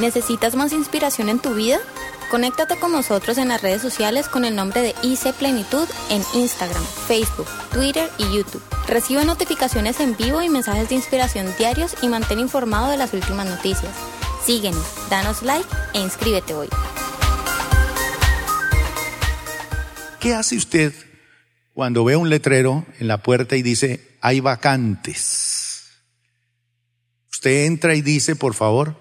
¿Necesitas más inspiración en tu vida? Conéctate con nosotros en las redes sociales con el nombre de IC Plenitud en Instagram, Facebook, Twitter y YouTube. Recibe notificaciones en vivo y mensajes de inspiración diarios y mantén informado de las últimas noticias. Síguenos, danos like e inscríbete hoy. ¿Qué hace usted cuando ve un letrero en la puerta y dice hay vacantes? Usted entra y dice, por favor,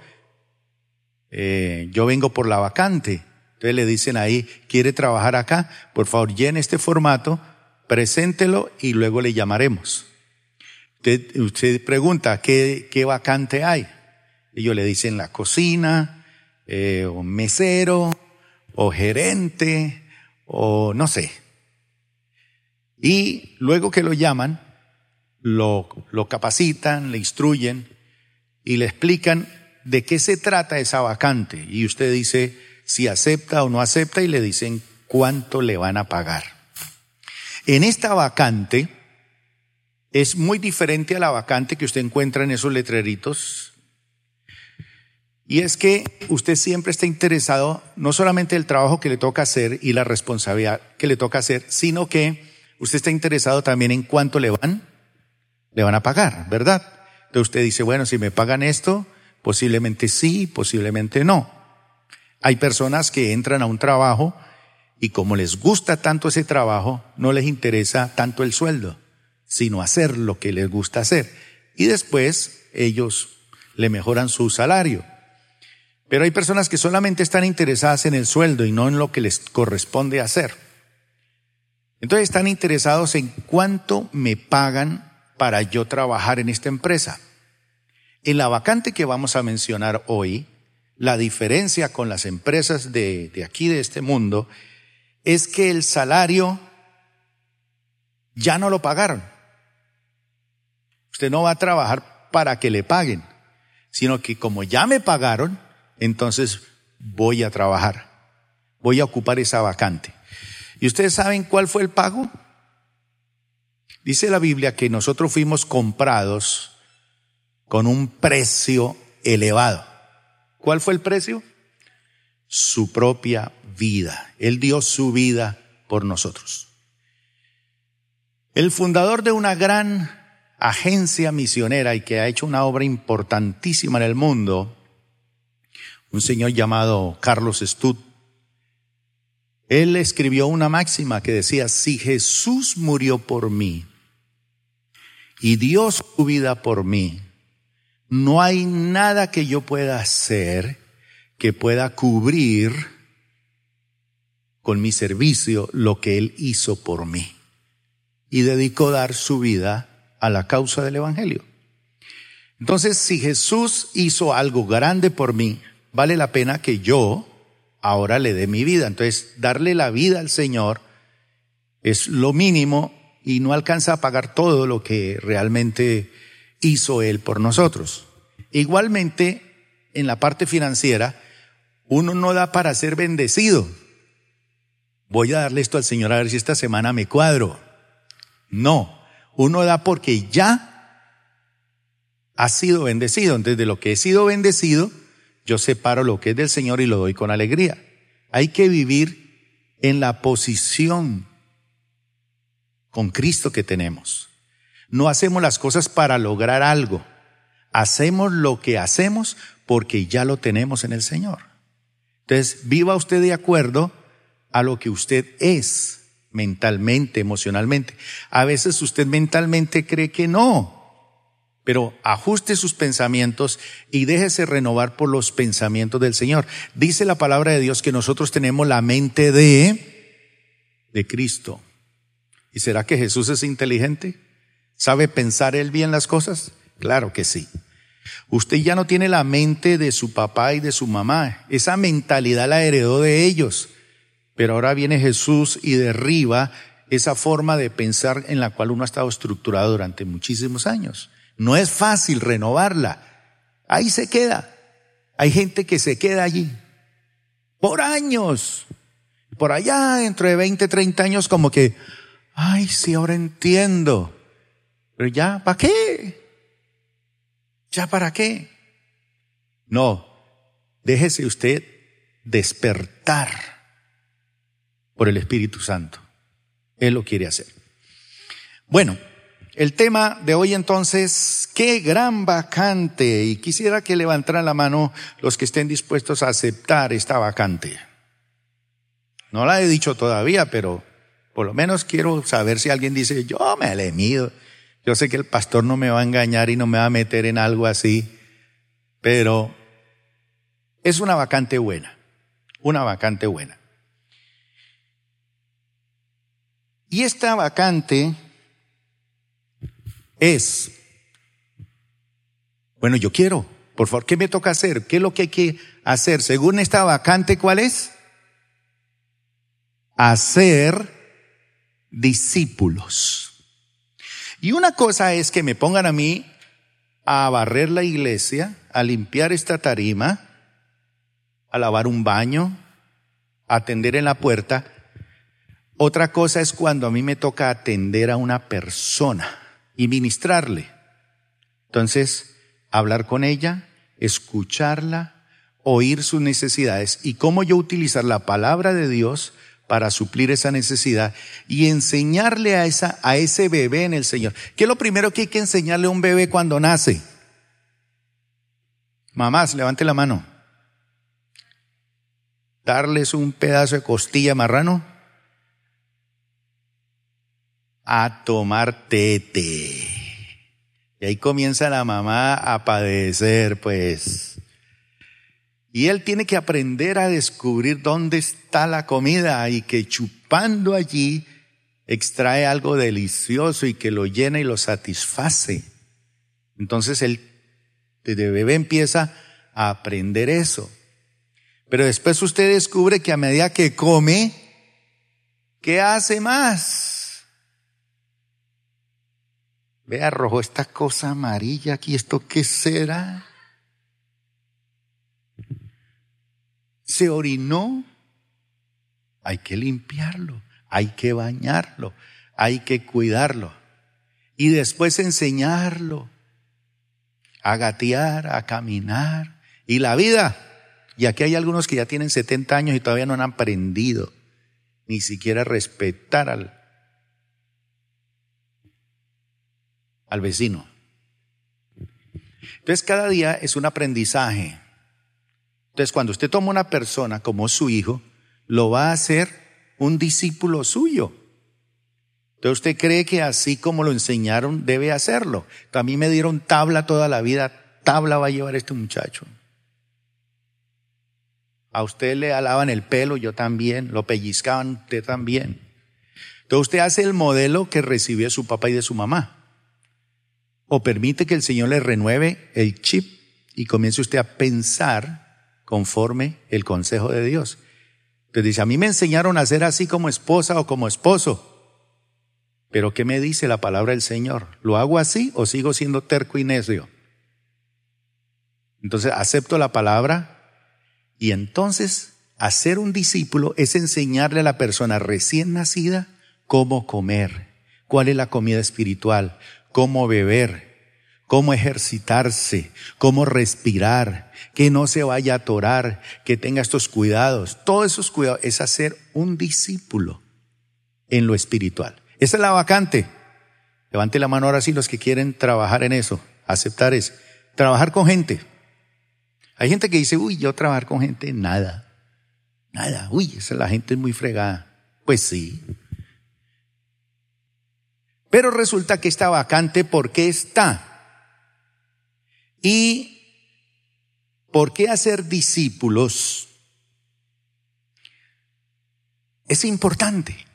eh, yo vengo por la vacante. Entonces le dicen ahí, ¿quiere trabajar acá? Por favor, llene este formato, preséntelo y luego le llamaremos. Usted, pregunta, ¿qué, ¿qué, vacante hay? Ellos le dicen la cocina, eh, o mesero, o gerente, o no sé. Y luego que lo llaman, lo, lo capacitan, le instruyen y le explican de qué se trata esa vacante. Y usted dice si acepta o no acepta y le dicen cuánto le van a pagar. En esta vacante es muy diferente a la vacante que usted encuentra en esos letreritos. Y es que usted siempre está interesado no solamente en el trabajo que le toca hacer y la responsabilidad que le toca hacer, sino que usted está interesado también en cuánto le van, le van a pagar, ¿verdad? Entonces usted dice, bueno, si me pagan esto, Posiblemente sí, posiblemente no. Hay personas que entran a un trabajo y como les gusta tanto ese trabajo, no les interesa tanto el sueldo, sino hacer lo que les gusta hacer. Y después ellos le mejoran su salario. Pero hay personas que solamente están interesadas en el sueldo y no en lo que les corresponde hacer. Entonces están interesados en cuánto me pagan para yo trabajar en esta empresa. En la vacante que vamos a mencionar hoy, la diferencia con las empresas de, aquí, de este mundo, es que el salario ya no lo pagaron. Usted no va a trabajar para que le paguen, sino que como ya me pagaron, entonces voy a trabajar, voy a ocupar esa vacante. ¿Y ustedes saben cuál fue el pago? Dice la Biblia que nosotros fuimos comprados con un precio elevado. ¿Cuál fue el precio? Su propia vida. Él dio su vida por nosotros. El fundador de una gran agencia misionera y que ha hecho una obra importantísima en el mundo, un señor llamado Carlos Stud, él escribió una máxima que decía, si Jesús murió por mí y dio su vida por mí, no hay nada que yo pueda hacer que pueda cubrir con mi servicio lo que Él hizo por mí. Y dedicó dar su vida a la causa del Evangelio. Entonces, si Jesús hizo algo grande por mí, vale la pena que yo ahora le dé mi vida. Entonces, darle la vida al Señor es lo mínimo y no alcanza a pagar todo lo que realmente hizo Él por nosotros. Igualmente, en la parte financiera, uno no da para ser bendecido. Voy a darle esto al Señor a ver si esta semana me cuadro. No, uno da porque ya ha sido bendecido. Entonces, de lo que he sido bendecido, yo separo lo que es del Señor y lo doy con alegría. Hay que vivir en la posición con Cristo que tenemos. No hacemos las cosas para lograr algo. Hacemos lo que hacemos porque ya lo tenemos en el Señor. Entonces, viva usted de acuerdo a lo que usted es mentalmente, emocionalmente. A veces usted mentalmente cree que no, pero ajuste sus pensamientos y déjese renovar por los pensamientos del Señor. Dice la palabra de Dios que nosotros tenemos la mente de, de Cristo. ¿Y será que Jesús es inteligente? ¿Sabe pensar él bien las cosas? Claro que sí. Usted ya no tiene la mente de su papá y de su mamá. Esa mentalidad la heredó de ellos. Pero ahora viene Jesús y derriba esa forma de pensar en la cual uno ha estado estructurado durante muchísimos años. No es fácil renovarla. Ahí se queda. Hay gente que se queda allí por años. Por allá, dentro de 20, 30 años, como que, ay, sí, ahora entiendo. Pero ya, ¿para qué? ¿Ya para qué? No, déjese usted despertar por el Espíritu Santo. Él lo quiere hacer. Bueno, el tema de hoy entonces, qué gran vacante. Y quisiera que levantaran la mano los que estén dispuestos a aceptar esta vacante. No la he dicho todavía, pero por lo menos quiero saber si alguien dice, yo me le mido. Yo sé que el pastor no me va a engañar y no me va a meter en algo así, pero es una vacante buena, una vacante buena. Y esta vacante es, bueno, yo quiero, por favor, ¿qué me toca hacer? ¿Qué es lo que hay que hacer? Según esta vacante, ¿cuál es? Hacer discípulos. Y una cosa es que me pongan a mí a barrer la iglesia, a limpiar esta tarima, a lavar un baño, a atender en la puerta, otra cosa es cuando a mí me toca atender a una persona y ministrarle. Entonces, hablar con ella, escucharla, oír sus necesidades y cómo yo utilizar la palabra de Dios para suplir esa necesidad y enseñarle a, esa, a ese bebé en el Señor. ¿Qué es lo primero que hay que enseñarle a un bebé cuando nace? Mamás, levante la mano. Darles un pedazo de costilla marrano a tomar tete. Y ahí comienza la mamá a padecer, pues. Y él tiene que aprender a descubrir dónde está la comida y que chupando allí extrae algo delicioso y que lo llena y lo satisface. Entonces él desde bebé empieza a aprender eso. Pero después usted descubre que a medida que come, ¿qué hace más? Vea, rojo, esta cosa amarilla aquí, ¿esto qué será? Se orinó. Hay que limpiarlo, hay que bañarlo, hay que cuidarlo. Y después enseñarlo a gatear, a caminar. Y la vida. Y aquí hay algunos que ya tienen 70 años y todavía no han aprendido ni siquiera respetar al, al vecino. Entonces cada día es un aprendizaje. Entonces cuando usted toma una persona como su hijo, lo va a hacer un discípulo suyo. Entonces usted cree que así como lo enseñaron debe hacerlo. También me dieron tabla toda la vida, tabla va a llevar este muchacho. A usted le alaban el pelo, yo también, lo pellizcaban, usted también. Entonces usted hace el modelo que recibió de su papá y de su mamá o permite que el Señor le renueve el chip y comience usted a pensar conforme el consejo de Dios. Entonces dice, a mí me enseñaron a ser así como esposa o como esposo. Pero ¿qué me dice la palabra del Señor? ¿Lo hago así o sigo siendo terco y necio? Entonces acepto la palabra y entonces hacer un discípulo es enseñarle a la persona recién nacida cómo comer, cuál es la comida espiritual, cómo beber, cómo ejercitarse, cómo respirar, que no se vaya a atorar, que tenga estos cuidados. Todos esos cuidados es hacer un discípulo en lo espiritual. Esa es la vacante. Levante la mano ahora sí los que quieren trabajar en eso, aceptar eso. Trabajar con gente. Hay gente que dice, uy, yo trabajar con gente, nada. Nada, uy, esa la gente es muy fregada. Pues sí, pero resulta que está vacante, ¿por qué está? ¿Y por qué hacer discípulos? Es importante.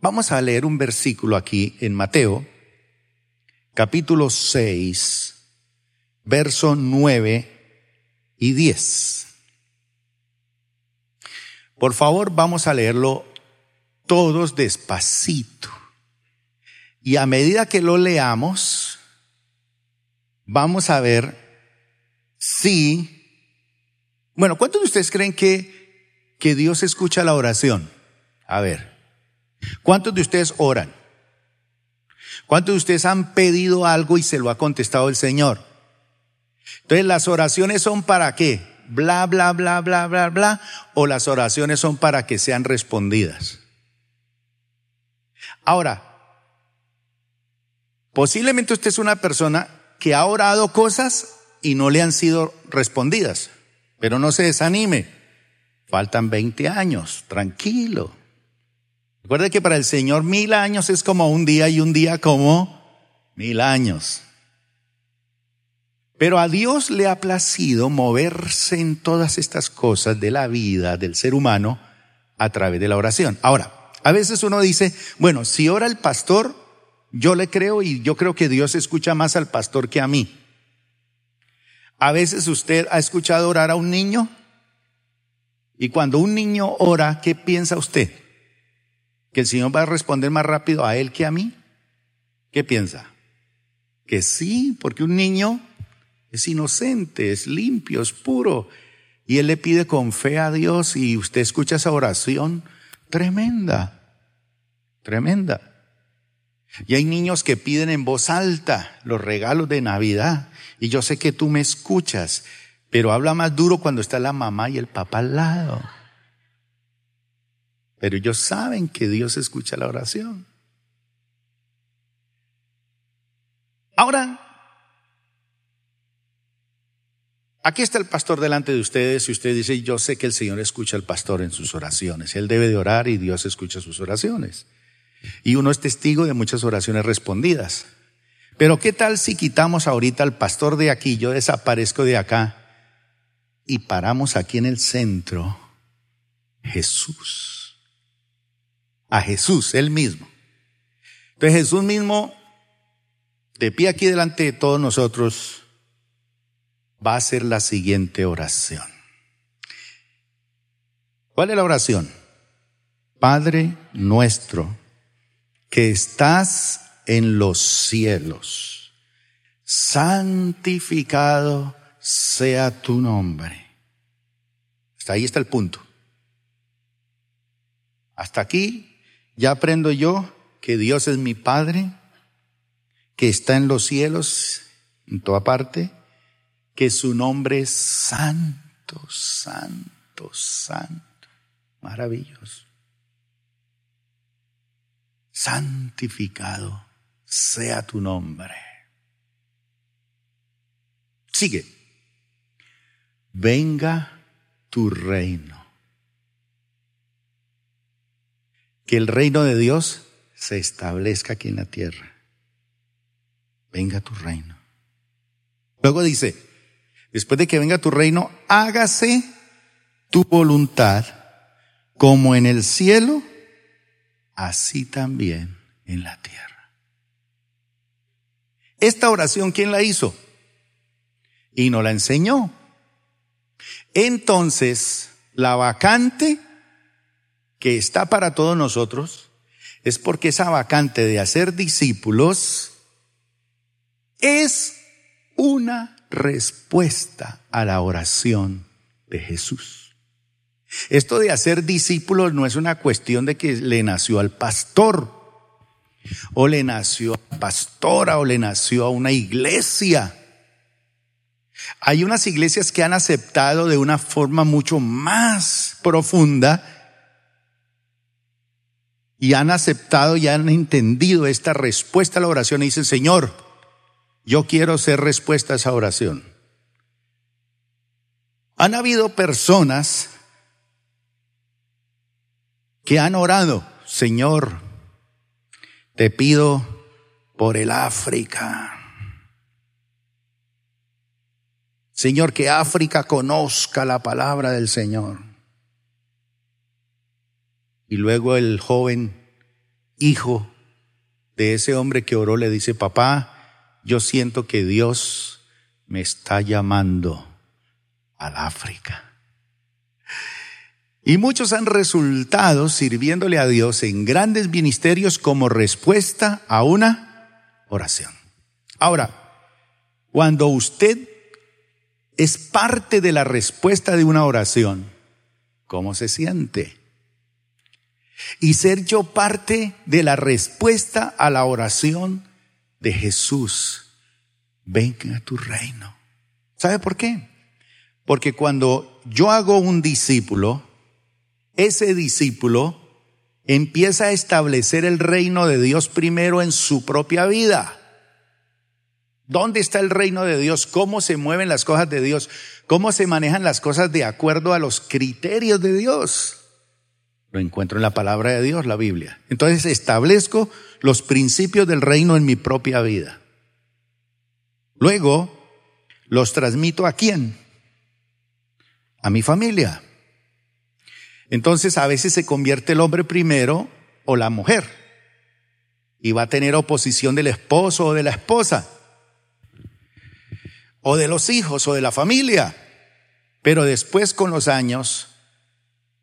Vamos a leer un versículo aquí en Mateo, capítulo 6, verso 9 y 10. Por favor, vamos a leerlo todos despacito. Y a medida que lo leamos, vamos a ver si, bueno, ¿cuántos de ustedes creen que, que Dios escucha la oración? A ver, ¿cuántos de ustedes oran? ¿Cuántos de ustedes han pedido algo y se lo ha contestado el Señor? Entonces, las oraciones son para qué? bla, bla, bla, bla, bla, bla, o las oraciones son para que sean respondidas. Ahora, posiblemente usted es una persona que ha orado cosas y no le han sido respondidas, pero no se desanime. Faltan 20 años, tranquilo. Recuerde que para el Señor mil años es como un día y un día como mil años. Pero a Dios le ha placido moverse en todas estas cosas de la vida del ser humano a través de la oración. Ahora, a veces uno dice, bueno, si ora el pastor, yo le creo y yo creo que Dios escucha más al pastor que a mí. A veces usted ha escuchado orar a un niño y cuando un niño ora, ¿qué piensa usted? ¿Que el Señor va a responder más rápido a él que a mí? ¿Qué piensa? Que sí, porque un niño es inocente, es limpio, es puro. Y él le pide con fe a Dios y usted escucha esa oración tremenda, tremenda. Y hay niños que piden en voz alta los regalos de Navidad. Y yo sé que tú me escuchas, pero habla más duro cuando está la mamá y el papá al lado. Pero ellos saben que Dios escucha la oración. Ahora, aquí está el pastor delante de ustedes y usted dice, yo sé que el Señor escucha al pastor en sus oraciones. Él debe de orar y Dios escucha sus oraciones. Y uno es testigo de muchas oraciones respondidas. Pero ¿qué tal si quitamos ahorita al pastor de aquí, yo desaparezco de acá y paramos aquí en el centro Jesús? A Jesús, él mismo. Entonces Jesús mismo, de pie aquí delante de todos nosotros, va a hacer la siguiente oración. ¿Cuál es la oración? Padre nuestro, que estás en los cielos. Santificado sea tu nombre. Hasta ahí está el punto. Hasta aquí ya aprendo yo que Dios es mi Padre, que está en los cielos, en toda parte, que su nombre es santo, santo, santo, maravilloso. Santificado sea tu nombre. Sigue. Venga tu reino. Que el reino de Dios se establezca aquí en la tierra. Venga tu reino. Luego dice, después de que venga tu reino, hágase tu voluntad como en el cielo, así también en la tierra. Esta oración, ¿quién la hizo? Y no la enseñó. Entonces, la vacante que está para todos nosotros es porque esa vacante de hacer discípulos es una respuesta a la oración de Jesús. Esto de hacer discípulos no es una cuestión de que le nació al pastor o le nació a pastora o le nació a una iglesia. Hay unas iglesias que han aceptado de una forma mucho más profunda y han aceptado y han entendido esta respuesta a la oración y dicen, Señor, yo quiero ser respuesta a esa oración. Han habido personas que han orado, Señor, te pido por el África. Señor, que África conozca la palabra del Señor. Y luego el joven hijo de ese hombre que oró le dice, papá, yo siento que Dios me está llamando al África. Y muchos han resultado sirviéndole a Dios en grandes ministerios como respuesta a una oración. Ahora, cuando usted es parte de la respuesta de una oración, ¿cómo se siente? Y ser yo parte de la respuesta a la oración de Jesús. Venga a tu reino. ¿Sabe por qué? Porque cuando yo hago un discípulo, ese discípulo empieza a establecer el reino de Dios primero en su propia vida. ¿Dónde está el reino de Dios? ¿Cómo se mueven las cosas de Dios? ¿Cómo se manejan las cosas de acuerdo a los criterios de Dios? Lo encuentro en la palabra de Dios, la Biblia. Entonces establezco los principios del reino en mi propia vida. Luego los transmito a quién? A mi familia. Entonces a veces se convierte el hombre primero o la mujer y va a tener oposición del esposo o de la esposa o de los hijos o de la familia. Pero después con los años,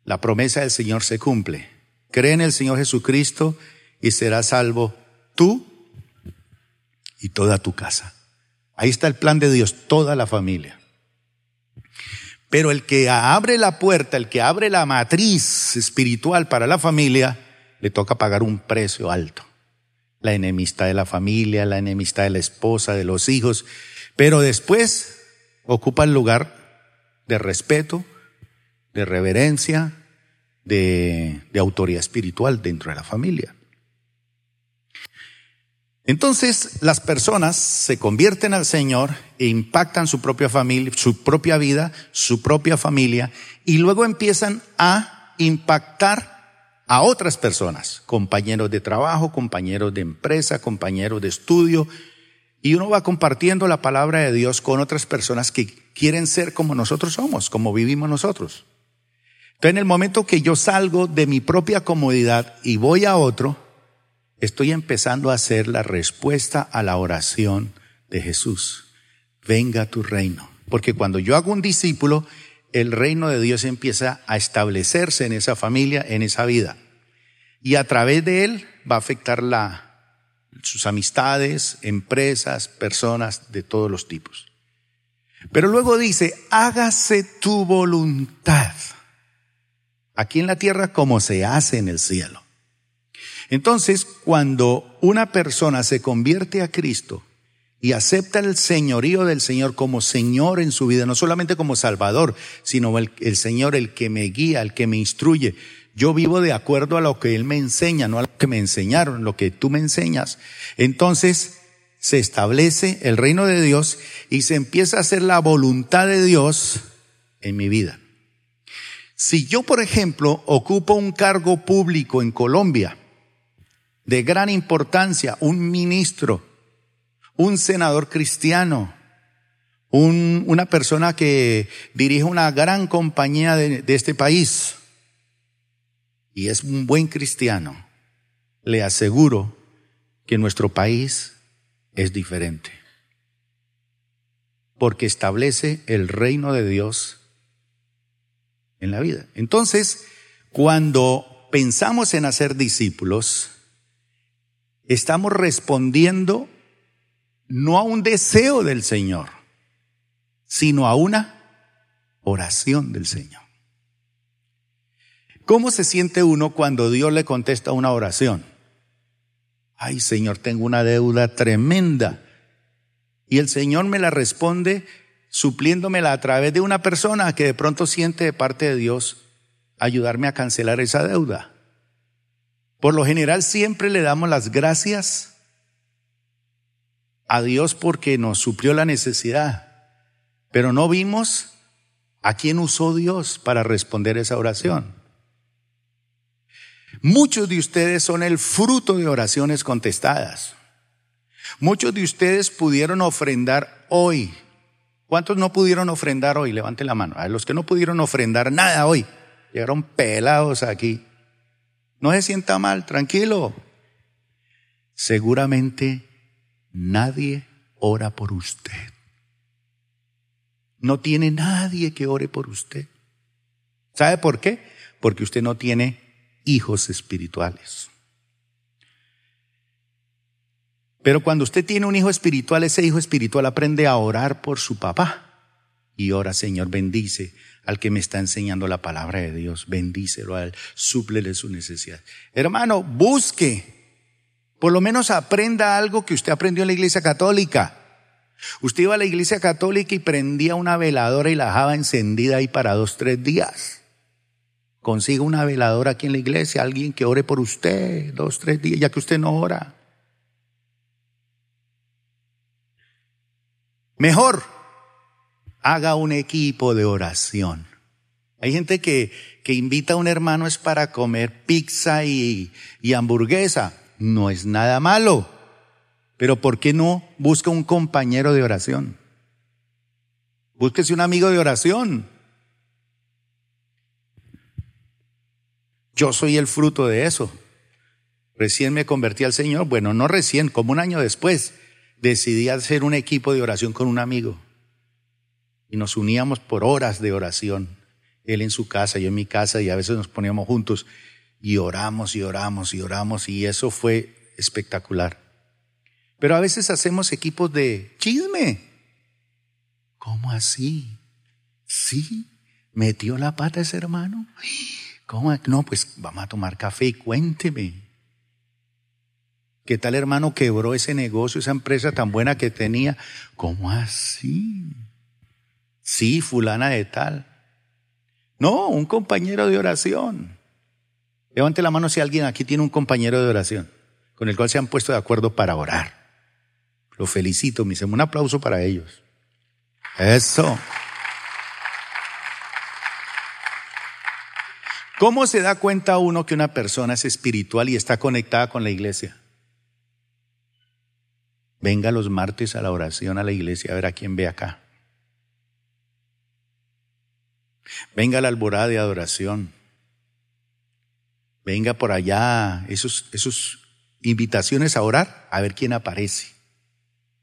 la promesa del Señor se cumple. Cree en el Señor Jesucristo y serás salvo tú y toda tu casa. Ahí está el plan de Dios, toda la familia. Pero el que abre la puerta, el que abre la matriz espiritual para la familia, le toca pagar un precio alto. La enemistad de la familia, la enemistad de la esposa, de los hijos. Pero después ocupa el lugar de respeto, de reverencia, de, de autoridad espiritual dentro de la familia. Entonces las personas se convierten al Señor e impactan su propia familia, su propia vida, su propia familia y luego empiezan a impactar a otras personas, compañeros de trabajo, compañeros de empresa, compañeros de estudio y uno va compartiendo la palabra de Dios con otras personas que quieren ser como nosotros somos, como vivimos nosotros. Entonces en el momento que yo salgo de mi propia comodidad y voy a otro, estoy empezando a hacer la respuesta a la oración de Jesús. Venga tu reino. Porque cuando yo hago un discípulo, el reino de Dios empieza a establecerse en esa familia, en esa vida. Y a través de él va a afectar la, sus amistades, empresas, personas de todos los tipos. Pero luego dice, hágase tu voluntad, aquí en la tierra como se hace en el cielo. Entonces, cuando una persona se convierte a Cristo y acepta el señorío del Señor como Señor en su vida, no solamente como Salvador, sino el, Señor el que me guía, el que me instruye, yo vivo de acuerdo a lo que Él me enseña, no a lo que me enseñaron, lo que tú me enseñas. Entonces, se establece el reino de Dios y se empieza a hacer la voluntad de Dios en mi vida. Si yo, por ejemplo, ocupo un cargo público en Colombia, de gran importancia, un ministro, un senador cristiano, un, una persona que dirige una gran compañía de, de este país y es un buen cristiano, le aseguro que nuestro país es diferente. Porque establece el reino de Dios en la vida. Entonces, cuando pensamos en hacer discípulos, estamos respondiendo no a un deseo del Señor, sino a una oración del Señor. ¿Cómo se siente uno cuando Dios le contesta una oración? Ay Señor, tengo una deuda tremenda. Y el Señor me la responde supliéndomela a través de una persona que de pronto siente de parte de Dios ayudarme a cancelar esa deuda. Por lo general siempre le damos las gracias a Dios porque nos suplió la necesidad, pero no vimos a quién usó Dios para responder esa oración. Muchos de ustedes son el fruto de oraciones contestadas. Muchos de ustedes pudieron ofrendar hoy. ¿Cuántos no pudieron ofrendar hoy? Levanten la mano. A los que no pudieron ofrendar nada hoy. Llegaron pelados aquí. No se sienta mal, tranquilo. Seguramente nadie ora por usted. No tiene nadie que ore por usted. ¿Sabe por qué? Porque usted no tiene hijos espirituales. Pero cuando usted tiene un hijo espiritual, ese hijo espiritual aprende a orar por su papá. Y ora, Señor, bendice al que me está enseñando la palabra de Dios. Bendícelo a él, súplele su necesidad. Hermano, busque, por lo menos aprenda algo que usted aprendió en la iglesia católica. Usted iba a la iglesia católica y prendía una veladora y la dejaba encendida ahí para dos, tres días. Consiga una veladora aquí en la iglesia, alguien que ore por usted dos, tres días, ya que usted no ora. Mejor, haga un equipo de oración. Hay gente que, que invita a un hermano es para comer pizza y, y hamburguesa. No es nada malo. Pero ¿por qué no busca un compañero de oración? Búsquese un amigo de oración. Yo soy el fruto de eso. Recién me convertí al Señor. Bueno, no recién, como un año después, decidí hacer un equipo de oración con un amigo. Y nos uníamos por horas de oración. Él en su casa, yo en mi casa, y a veces nos poníamos juntos y oramos y oramos y oramos. Y eso fue espectacular. Pero a veces hacemos equipos de chisme. ¿Cómo así? ¿Sí? ¿Metió la pata ese hermano? ¿Cómo? No, pues vamos a tomar café y cuénteme. ¿Qué tal hermano quebró ese negocio, esa empresa tan buena que tenía? ¿Cómo así? Sí, fulana de tal. No, un compañero de oración. Levante la mano si alguien aquí tiene un compañero de oración con el cual se han puesto de acuerdo para orar. Lo felicito, me Un aplauso para ellos. Eso. ¿Cómo se da cuenta uno que una persona es espiritual y está conectada con la iglesia? Venga los martes a la oración a la iglesia a ver a quién ve acá. Venga la alborada de adoración. Venga por allá, esos, esos invitaciones a orar, a ver quién aparece.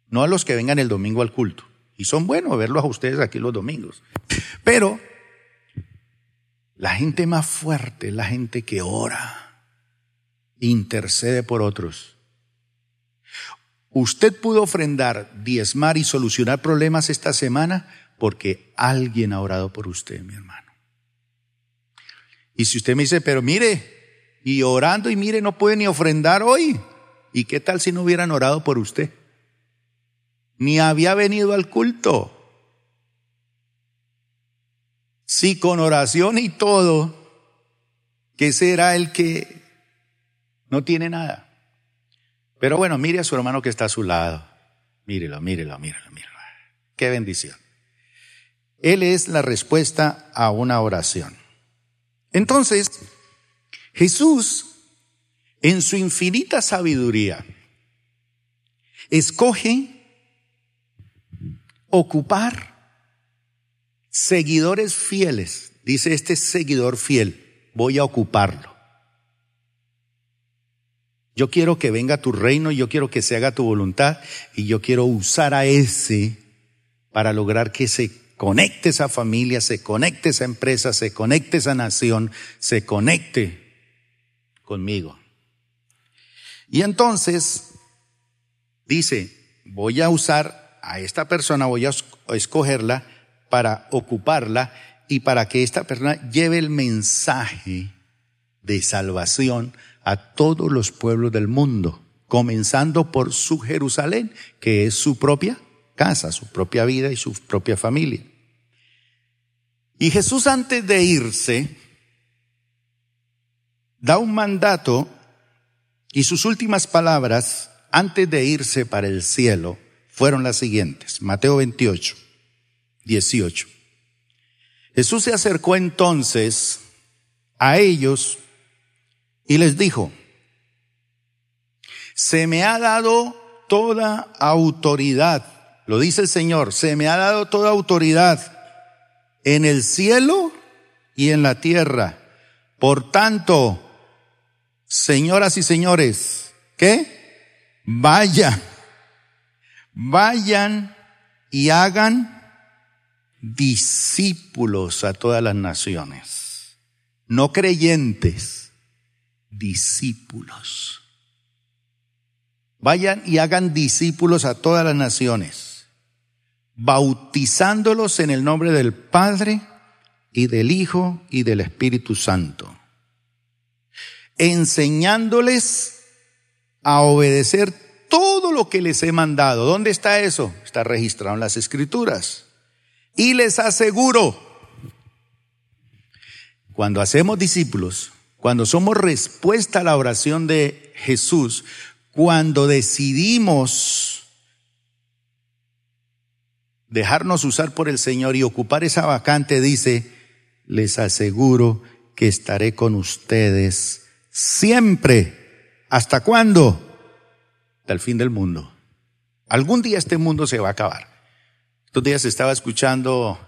No a los que vengan el domingo al culto. Y son buenos verlos a ustedes aquí los domingos. Pero la gente más fuerte es la gente que ora, intercede por otros. Usted pudo ofrendar, diezmar y solucionar problemas esta semana porque alguien ha orado por usted, mi hermano. Y si usted me dice, pero mire, y orando y mire, no puede ni ofrendar hoy. ¿Y qué tal si no hubieran orado por usted? Ni había venido al culto. Si con oración y todo, que será el que no tiene nada. Pero bueno, mire a su hermano que está a su lado. Mírelo, mírelo, mírelo, mírelo. Qué bendición. Él es la respuesta a una oración. Entonces, Jesús, en su infinita sabiduría, escoge ocupar seguidores fieles. Dice este seguidor fiel, voy a ocuparlo. Yo quiero que venga tu reino, yo quiero que se haga tu voluntad y yo quiero usar a ese para lograr que se conecte esa familia, se conecte esa empresa, se conecte esa nación, se conecte conmigo. Y entonces dice, voy a usar a esta persona, voy a escogerla para ocuparla y para que esta persona lleve el mensaje de salvación a todos los pueblos del mundo, comenzando por su Jerusalén, que es su propia casa, su propia vida y su propia familia. Y Jesús antes de irse da un mandato y sus últimas palabras antes de irse para el cielo fueron las siguientes. Mateo 28. 18. Jesús se acercó entonces a ellos y les dijo, se me ha dado toda autoridad, lo dice el Señor, se me ha dado toda autoridad en el cielo y en la tierra. Por tanto, señoras y señores, ¿qué? Vayan, vayan y hagan discípulos a todas las naciones, no creyentes, discípulos. Vayan y hagan discípulos a todas las naciones, bautizándolos en el nombre del Padre y del Hijo y del Espíritu Santo, enseñándoles a obedecer todo lo que les he mandado. ¿Dónde está eso? Está registrado en las escrituras. Y les aseguro, cuando hacemos discípulos, cuando somos respuesta a la oración de Jesús, cuando decidimos dejarnos usar por el Señor y ocupar esa vacante, dice, les aseguro que estaré con ustedes siempre. ¿Hasta cuándo? Hasta el fin del mundo. Algún día este mundo se va a acabar. Estos días estaba escuchando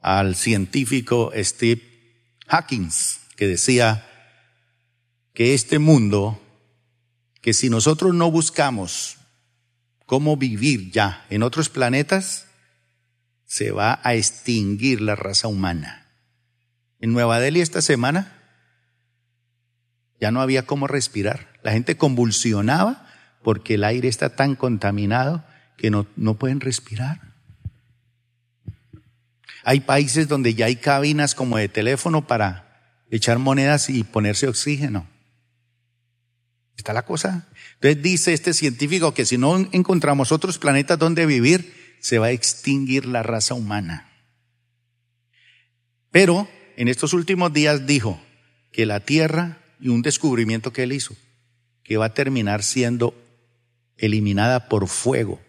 al científico Steve Hawkins que decía que este mundo, que si nosotros no buscamos cómo vivir ya en otros planetas, se va a extinguir la raza humana. En Nueva Delhi esta semana ya no había cómo respirar. La gente convulsionaba porque el aire está tan contaminado que no, no pueden respirar. Hay países donde ya hay cabinas como de teléfono para echar monedas y ponerse oxígeno. Está la cosa. Entonces dice este científico que si no encontramos otros planetas donde vivir, se va a extinguir la raza humana. Pero en estos últimos días dijo que la Tierra, y un descubrimiento que él hizo, que va a terminar siendo eliminada por fuego.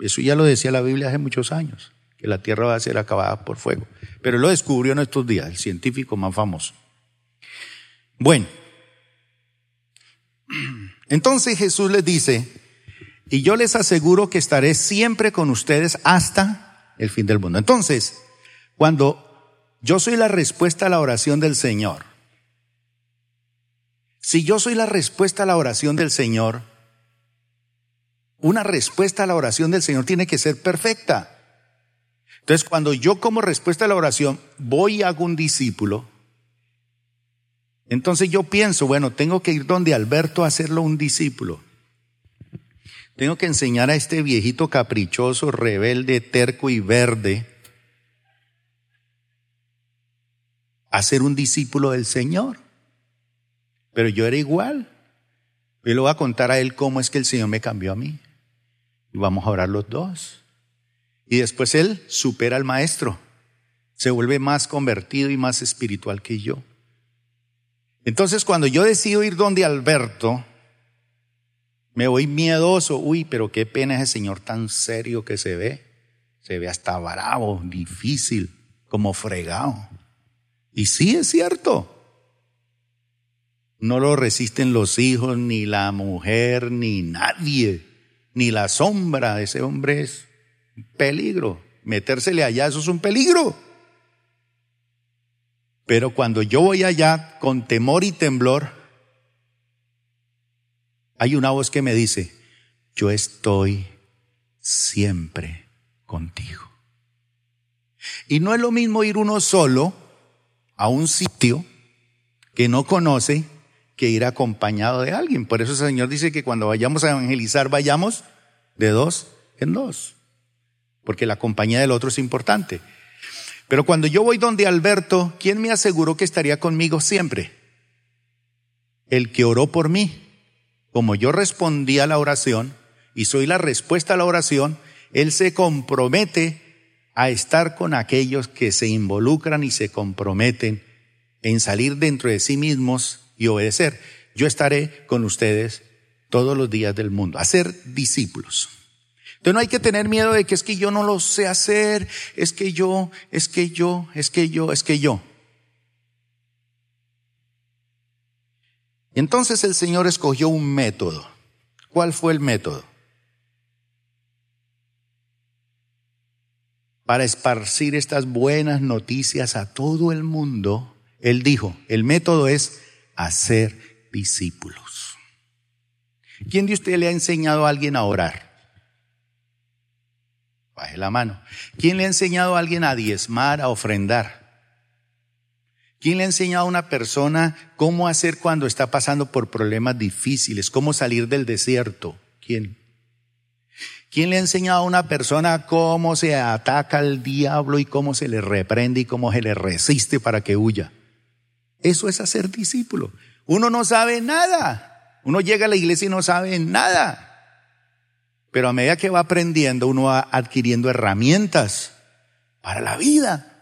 Eso ya lo decía la Biblia hace muchos años, que la Tierra va a ser acabada por fuego. Pero lo descubrió en estos días, el científico más famoso. Bueno, entonces Jesús les dice, y yo les aseguro que estaré siempre con ustedes hasta el fin del mundo. Entonces, cuando yo soy la respuesta a la oración del Señor, si yo soy la respuesta a la oración del Señor, una respuesta a la oración del Señor tiene que ser perfecta. Entonces, cuando yo como respuesta a la oración voy y hago un discípulo, entonces yo pienso, bueno, tengo que ir donde Alberto a hacerlo un discípulo. Tengo que enseñar a este viejito caprichoso, rebelde, terco y verde a ser un discípulo del Señor. Pero yo era igual. Yo le voy a contar a él cómo es que el Señor me cambió a mí. Y vamos a orar los dos. Y después él supera al maestro. Se vuelve más convertido y más espiritual que yo. Entonces cuando yo decido ir donde Alberto, me voy miedoso. Uy, pero qué pena ese señor tan serio que se ve. Se ve hasta bravo, difícil, como fregado. Y sí es cierto. No lo resisten los hijos, ni la mujer, ni nadie, ni la sombra de ese hombre es un peligro. Metérsele allá, eso es un peligro. Pero cuando yo voy allá con temor y temblor, hay una voz que me dice, yo estoy siempre contigo. Y no es lo mismo ir uno solo a un sitio que no conoce que ir acompañado de alguien. Por eso el Señor dice que cuando vayamos a evangelizar, vayamos de dos en dos, porque la compañía del otro es importante. Pero cuando yo voy donde Alberto, ¿quién me aseguró que estaría conmigo siempre? El que oró por mí. Como yo respondí a la oración y soy la respuesta a la oración, Él se compromete a estar con aquellos que se involucran y se comprometen en salir dentro de sí mismos y obedecer. Yo estaré con ustedes todos los días del mundo, a ser discípulos. Entonces no hay que tener miedo de que es que yo no lo sé hacer, es que yo, es que yo, es que yo, es que yo. Entonces el Señor escogió un método. ¿Cuál fue el método? Para esparcir estas buenas noticias a todo el mundo, Él dijo, el método es hacer discípulos. ¿Quién de ustedes le ha enseñado a alguien a orar? Baje la mano. ¿Quién le ha enseñado a alguien a diezmar, a ofrendar? ¿Quién le ha enseñado a una persona cómo hacer cuando está pasando por problemas difíciles? ¿Cómo salir del desierto? ¿Quién? ¿Quién le ha enseñado a una persona cómo se ataca al diablo y cómo se le reprende y cómo se le resiste para que huya? Eso es hacer discípulo. Uno no sabe nada. Uno llega a la iglesia y no sabe nada. Pero a medida que va aprendiendo, uno va adquiriendo herramientas para la vida.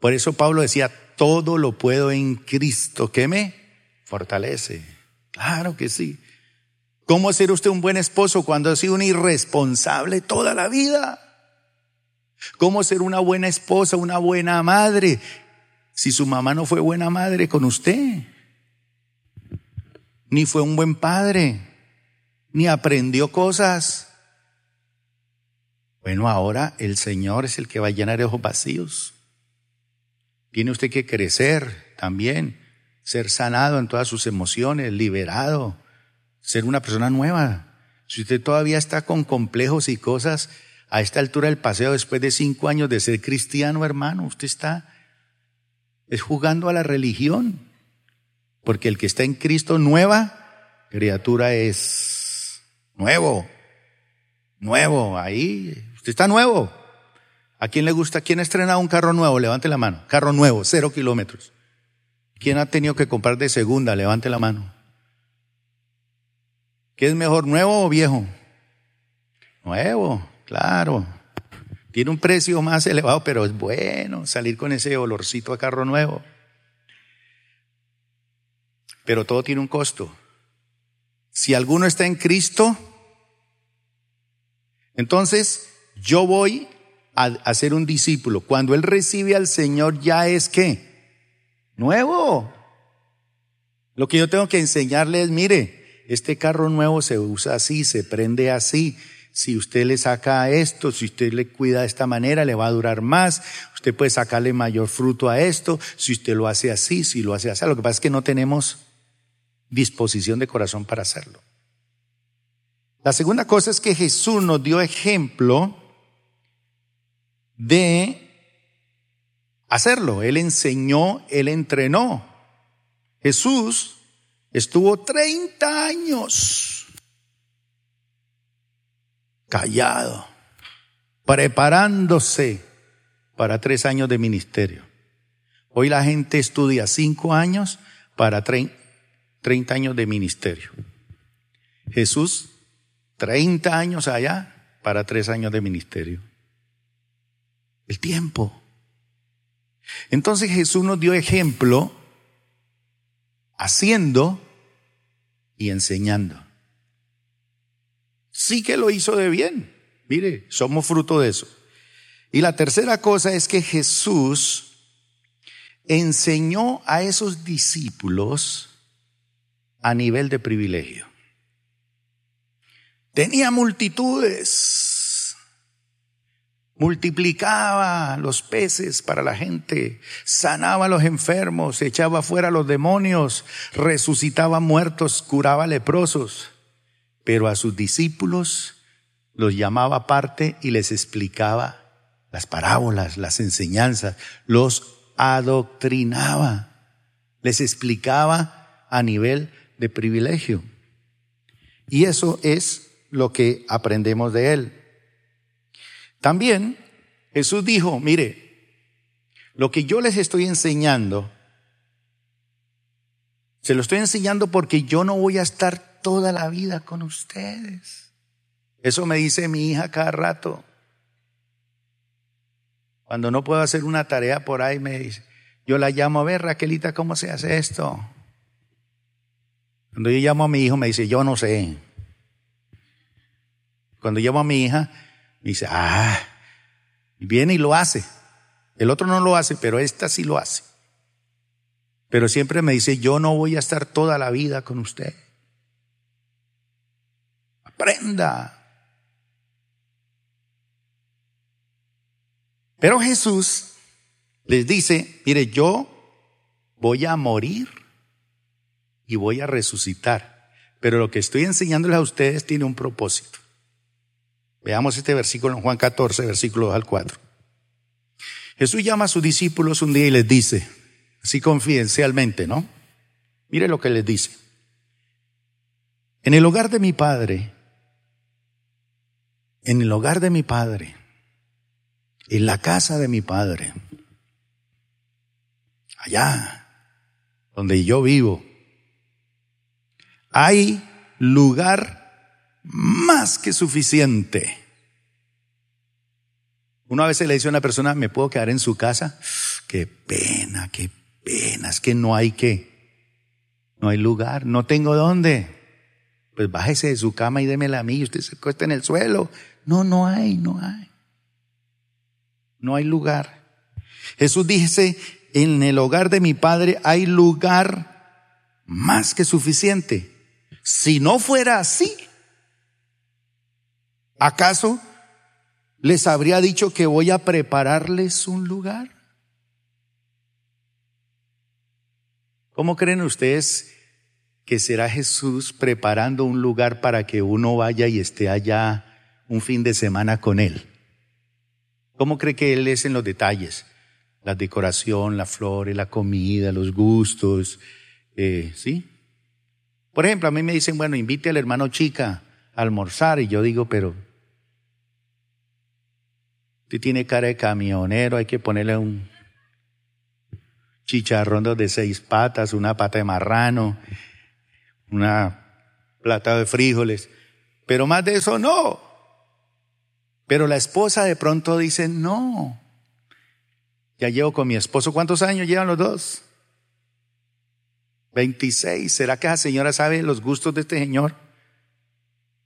Por eso Pablo decía, todo lo puedo en Cristo que me fortalece. Claro que sí. ¿Cómo ser usted un buen esposo cuando ha sido un irresponsable toda la vida? ¿Cómo ser una buena esposa, una buena madre si su mamá no fue buena madre con usted? Ni fue un buen padre, ni aprendió cosas. Bueno, ahora el Señor es el que va a llenar esos vacíos. Tiene usted que crecer también, ser sanado en todas sus emociones, liberado, ser una persona nueva. Si usted todavía está con complejos y cosas a esta altura del paseo, después de cinco años de ser cristiano, hermano, usted está es jugando a la religión. Porque el que está en Cristo nueva criatura es nuevo, nuevo, ahí, usted está nuevo. ¿A quién le gusta? ¿Quién ha estrenado un carro nuevo? Levante la mano. Carro nuevo, cero kilómetros. ¿Quién ha tenido que comprar de segunda? Levante la mano. ¿Qué es mejor, nuevo o viejo? Nuevo, claro. Tiene un precio más elevado, pero es bueno salir con ese olorcito a carro nuevo. Pero todo tiene un costo. Si alguno está en Cristo, entonces yo voy a, ser un discípulo. Cuando él recibe al Señor ya es que nuevo. Lo que yo tengo que enseñarle es, mire, este carro nuevo se usa así, se prende así. Si usted le saca esto, si usted le cuida de esta manera, le va a durar más. Usted puede sacarle mayor fruto a esto. Si usted lo hace así, si lo hace así. Lo que pasa es que no tenemos disposición de corazón para hacerlo. La segunda cosa es que Jesús nos dio ejemplo de hacerlo. Él enseñó, él entrenó. Jesús estuvo 30 años callado, preparándose para tres años de ministerio. Hoy la gente estudia cinco años para 30 años de ministerio. Jesús, 30 años allá para tres años de ministerio el tiempo. Entonces Jesús nos dio ejemplo haciendo y enseñando. Sí que lo hizo de bien. Mire, somos fruto de eso. Y la tercera cosa es que Jesús enseñó a esos discípulos a nivel de privilegio. Tenía multitudes multiplicaba los peces para la gente, sanaba a los enfermos, echaba fuera a los demonios, resucitaba muertos, curaba leprosos. Pero a sus discípulos los llamaba aparte y les explicaba las parábolas, las enseñanzas, los adoctrinaba, les explicaba a nivel de privilegio. Y eso es lo que aprendemos de él. También Jesús dijo, mire, lo que yo les estoy enseñando, se lo estoy enseñando porque yo no voy a estar toda la vida con ustedes. Eso me dice mi hija cada rato. Cuando no puedo hacer una tarea por ahí, me dice, yo la llamo a ver, Raquelita, ¿cómo se hace esto? Cuando yo llamo a mi hijo, me dice, yo no sé. Cuando llamo a mi hija, dice, ah, viene y lo hace. El otro no lo hace, pero esta sí lo hace. Pero siempre me dice, yo no voy a estar toda la vida con usted. Aprenda. Pero Jesús les dice, mire, yo voy a morir y voy a resucitar. Pero lo que estoy enseñándoles a ustedes tiene un propósito. Veamos este versículo en Juan 14, versículo 2 al 4. Jesús llama a sus discípulos un día y les dice, así confidencialmente, ¿no? Mire lo que les dice. En el hogar de mi Padre, en el hogar de mi Padre, en la casa de mi Padre, allá donde yo vivo, hay lugar más que suficiente. Una vez le dice a una persona, ¿me puedo quedar en su casa? Qué pena, qué pena, es que no hay que, no hay lugar, no tengo dónde. Pues bájese de su cama y démela a mí usted se cuesta en el suelo. No, no hay, no hay. No hay lugar. Jesús dice, en el hogar de mi padre hay lugar más que suficiente. Si no fuera así, ¿acaso les habría dicho que voy a prepararles un lugar? ¿Cómo creen ustedes que será Jesús preparando un lugar para que uno vaya y esté allá un fin de semana con Él? ¿Cómo cree que Él es en los detalles? La decoración, la flores, la comida, los gustos, eh, ¿sí? Por ejemplo, a mí me dicen, bueno, invite al hermano chica a almorzar y yo digo, pero Usted tiene cara de camionero, hay que ponerle un chicharrón de seis patas, una pata de marrano, una plata de frijoles. Pero más de eso no. Pero la esposa de pronto dice, no. Ya llevo con mi esposo. ¿Cuántos años llevan los dos? 26. ¿Será que esa señora sabe los gustos de este señor?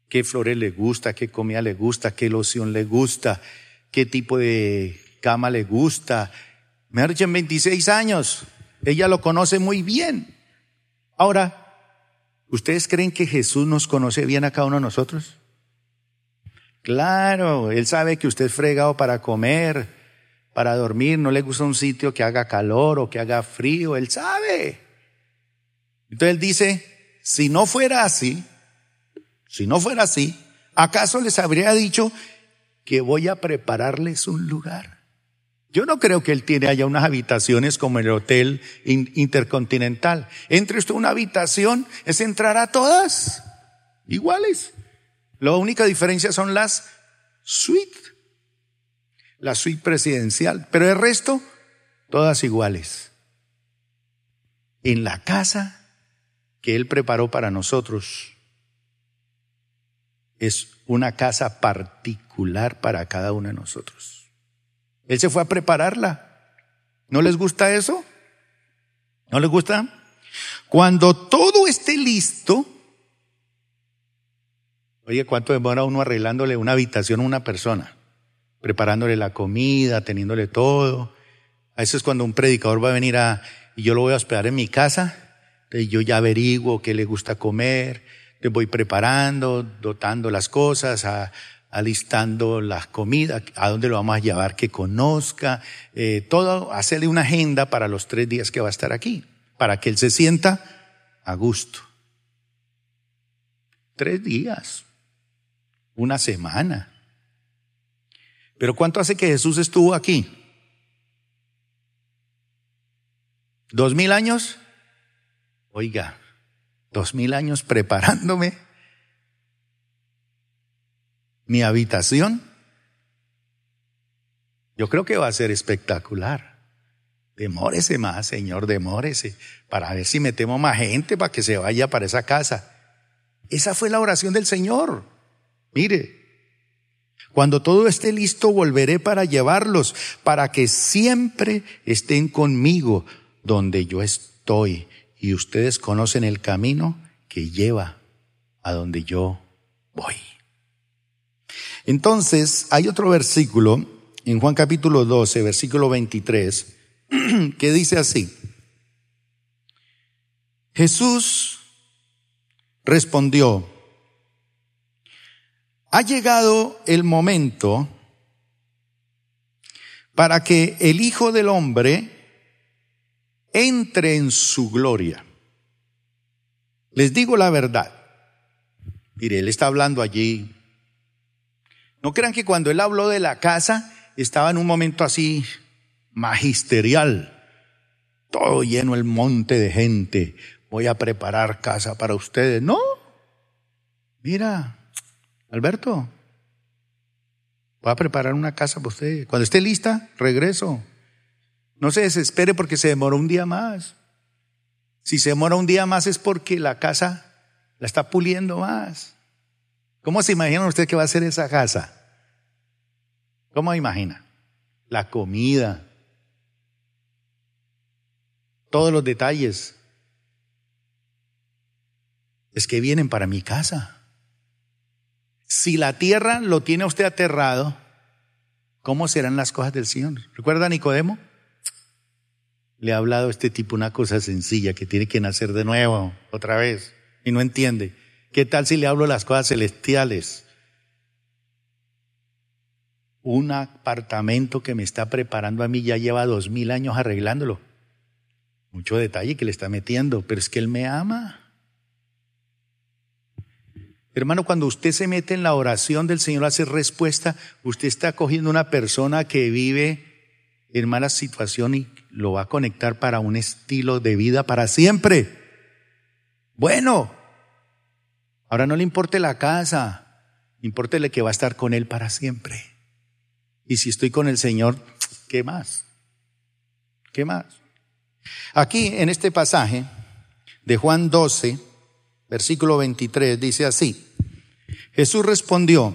¿Qué flores le gusta? ¿Qué comida le gusta? ¿Qué loción le gusta? qué tipo de cama le gusta. Me ha dicho en 26 años. Ella lo conoce muy bien. Ahora, ¿ustedes creen que Jesús nos conoce bien a cada uno de nosotros? Claro, Él sabe que usted es fregado para comer, para dormir, no le gusta un sitio que haga calor o que haga frío, Él sabe. Entonces Él dice, si no fuera así, si no fuera así, ¿acaso les habría dicho que voy a prepararles un lugar. Yo no creo que él tiene allá unas habitaciones como el Hotel Intercontinental. Entre usted una habitación, es entrar a todas iguales. La única diferencia son las suites, la suite presidencial, pero el resto, todas iguales. En la casa que él preparó para nosotros, es una casa particular para cada uno de nosotros. Él se fue a prepararla. ¿No les gusta eso? ¿No les gusta? Cuando todo esté listo, oye, ¿cuánto demora uno arreglándole una habitación a una persona? Preparándole la comida, teniéndole todo. A eso es cuando un predicador va a venir a, y yo lo voy a hospedar en mi casa, yo ya averiguo qué le gusta comer, te voy preparando, dotando las cosas, alistando las comidas, a dónde lo vamos a llevar, que conozca, eh, todo, hacerle una agenda para los tres días que va a estar aquí, para que él se sienta a gusto. Tres días, una semana. Pero ¿cuánto hace que Jesús estuvo aquí? ¿Dos mil años? Oiga, dos mil años preparándome mi habitación. Yo creo que va a ser espectacular. Demórese más, Señor, demórese, para ver si metemos más gente para que se vaya para esa casa. Esa fue la oración del Señor. Mire, cuando todo esté listo, volveré para llevarlos, para que siempre estén conmigo donde yo estoy y ustedes conocen el camino que lleva a donde yo voy. Entonces, hay otro versículo en Juan capítulo 12, versículo 23, que dice así. Jesús respondió, ha llegado el momento para que el Hijo del Hombre entre en su gloria. Les digo la verdad. Mire, él está hablando allí. No crean que cuando él habló de la casa estaba en un momento así magisterial. Todo lleno el monte de gente. Voy a preparar casa para ustedes. No. Mira, Alberto, voy a preparar una casa para ustedes. Cuando esté lista, regreso. No se desespere porque se demoró un día más. Si se demora un día más es porque la casa la está puliendo más. ¿Cómo se imagina usted que va a ser esa casa? ¿Cómo imagina? La comida, todos los detalles. Es que vienen para mi casa. Si la tierra lo tiene usted aterrado, ¿cómo serán las cosas del Señor? ¿Recuerda a Nicodemo? Le ha hablado a este tipo una cosa sencilla, que tiene que nacer de nuevo, otra vez, y no entiende. ¿Qué tal si le hablo las cosas celestiales? Un apartamento que me está preparando a mí ya lleva dos mil años arreglándolo. Mucho detalle que le está metiendo, pero es que Él me ama. Hermano, cuando usted se mete en la oración del Señor, hace respuesta, usted está cogiendo una persona que vive en mala situación y lo va a conectar para un estilo de vida para siempre. Bueno, ahora no le importe la casa, importele que va a estar con Él para siempre. Y si estoy con el Señor, ¿qué más? ¿Qué más? Aquí en este pasaje de Juan 12, versículo 23, dice así, Jesús respondió,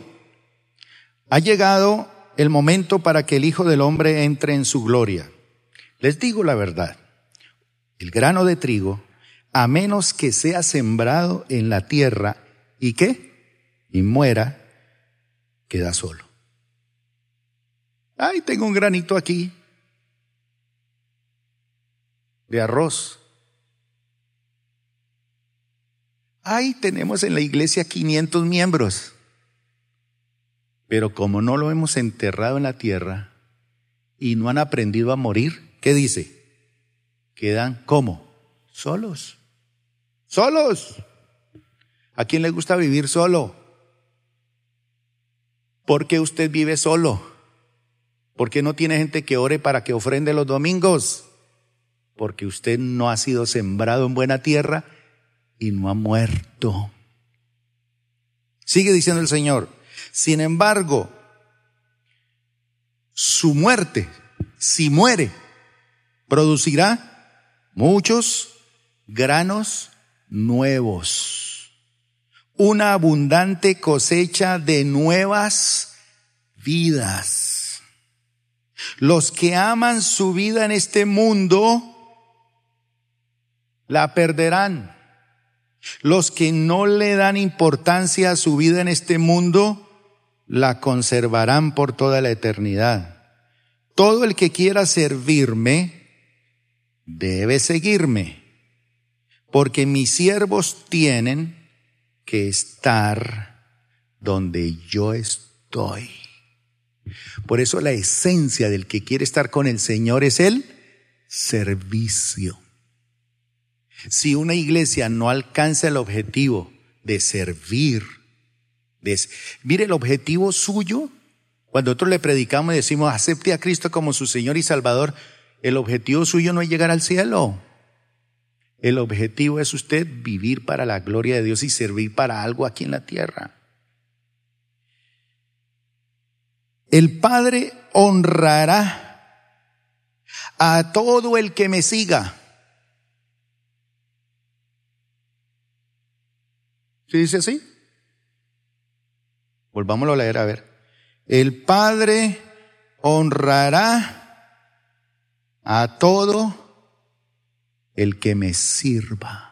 ha llegado el momento para que el Hijo del Hombre entre en su gloria. Les digo la verdad, el grano de trigo, a menos que sea sembrado en la tierra y qué, y muera, queda solo. Ay, tengo un granito aquí de arroz. Ahí tenemos en la iglesia 500 miembros. Pero como no lo hemos enterrado en la tierra y no han aprendido a morir, ¿qué dice? Quedan como solos. Solos. ¿A quién le gusta vivir solo? ¿Por qué usted vive solo? ¿Por qué no tiene gente que ore para que ofrende los domingos? porque usted no ha sido sembrado en buena tierra y no ha muerto. Sigue diciendo el Señor, sin embargo, su muerte, si muere, producirá muchos granos nuevos, una abundante cosecha de nuevas vidas. Los que aman su vida en este mundo, la perderán. Los que no le dan importancia a su vida en este mundo, la conservarán por toda la eternidad. Todo el que quiera servirme, debe seguirme, porque mis siervos tienen que estar donde yo estoy. Por eso la esencia del que quiere estar con el Señor es el servicio. Si una iglesia no alcanza el objetivo de servir, mire el objetivo suyo, cuando nosotros le predicamos y decimos acepte a Cristo como su Señor y Salvador, el objetivo suyo no es llegar al cielo. El objetivo es usted vivir para la gloria de Dios y servir para algo aquí en la tierra. El Padre honrará a todo el que me siga. ¿Sí dice así? Volvámoslo a leer a ver. El Padre honrará a todo el que me sirva.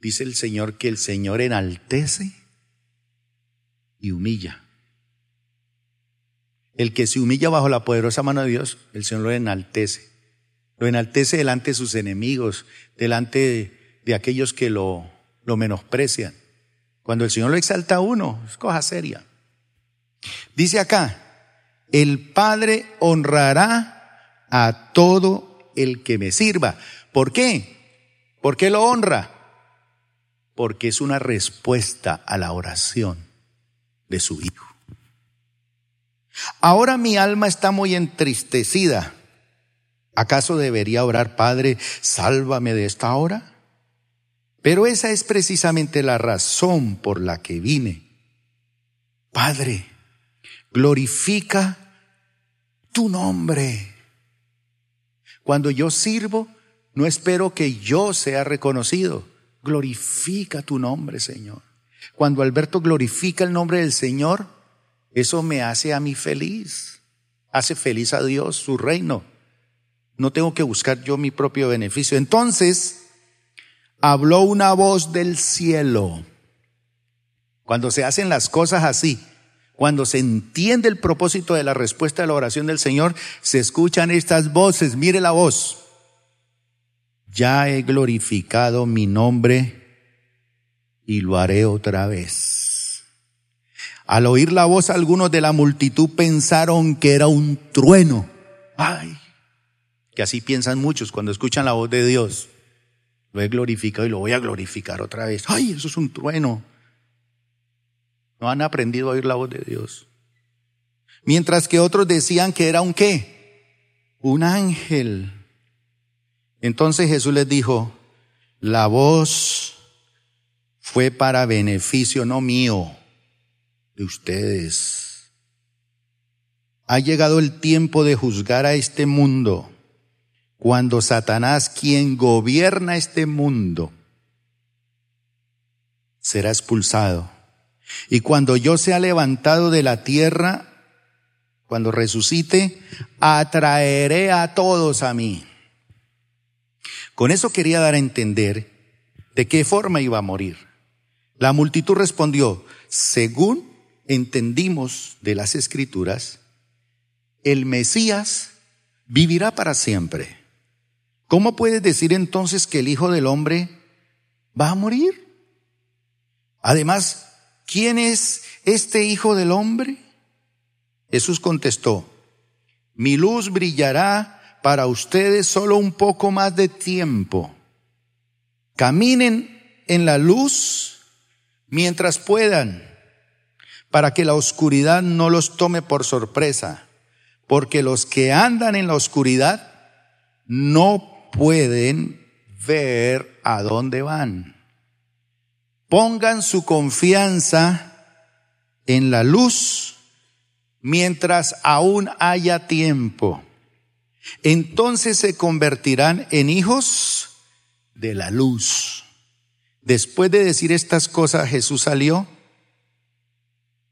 Dice el Señor que el Señor enaltece y humilla. El que se humilla bajo la poderosa mano de Dios, el Señor lo enaltece. Lo enaltece delante de sus enemigos, delante de, aquellos que lo, lo menosprecian. Cuando el Señor lo exalta a uno, es cosa seria. Dice acá, el Padre honrará a todo el que me sirva. ¿Por qué? ¿Por qué lo honra? Porque es una respuesta a la oración de su Hijo. Ahora mi alma está muy entristecida ¿Acaso debería orar, Padre, sálvame de esta hora? Pero esa es precisamente la razón por la que vine. Padre, glorifica tu nombre. Cuando yo sirvo, No espero que yo sea reconocido. Glorifica tu nombre, Señor. Cuando Alberto glorifica el nombre del Señor, eso me hace a mí feliz. Hace feliz a Dios, su reino. No tengo que buscar yo mi propio beneficio. Entonces, habló una voz del cielo. Cuando se hacen las cosas así, cuando se entiende el propósito de la respuesta a la oración del Señor, se escuchan estas voces. Mire la voz. Ya he glorificado mi nombre y lo haré otra vez. Al oír la voz, algunos de la multitud pensaron que era un trueno. Ay, que así piensan muchos cuando escuchan la voz de Dios. Lo he glorificado y lo voy a glorificar otra vez. Ay, eso es un trueno. No han aprendido a oír la voz de Dios. Mientras que otros decían que era un qué? Un ángel. Entonces Jesús les dijo, la voz fue para beneficio no mío, de ustedes. Ha llegado el tiempo de juzgar a este mundo, cuando Satanás, quien gobierna este mundo, será expulsado. Y cuando yo sea levantado de la tierra, cuando resucite, atraeré a todos a mí. Con eso quería dar a entender de qué forma iba a morir. La multitud respondió, según entendimos de las escrituras, el Mesías vivirá para siempre. ¿Cómo puedes decir entonces que el Hijo del Hombre va a morir? Además, ¿quién es este Hijo del Hombre? Jesús contestó, mi luz brillará para ustedes solo un poco más de tiempo. Caminen en la luz mientras puedan, para que la oscuridad no los tome por sorpresa, porque los que andan en la oscuridad no pueden ver a dónde van. Pongan su confianza en la luz mientras aún haya tiempo. Entonces se convertirán en hijos de la luz. Después de decir estas cosas, Jesús salió.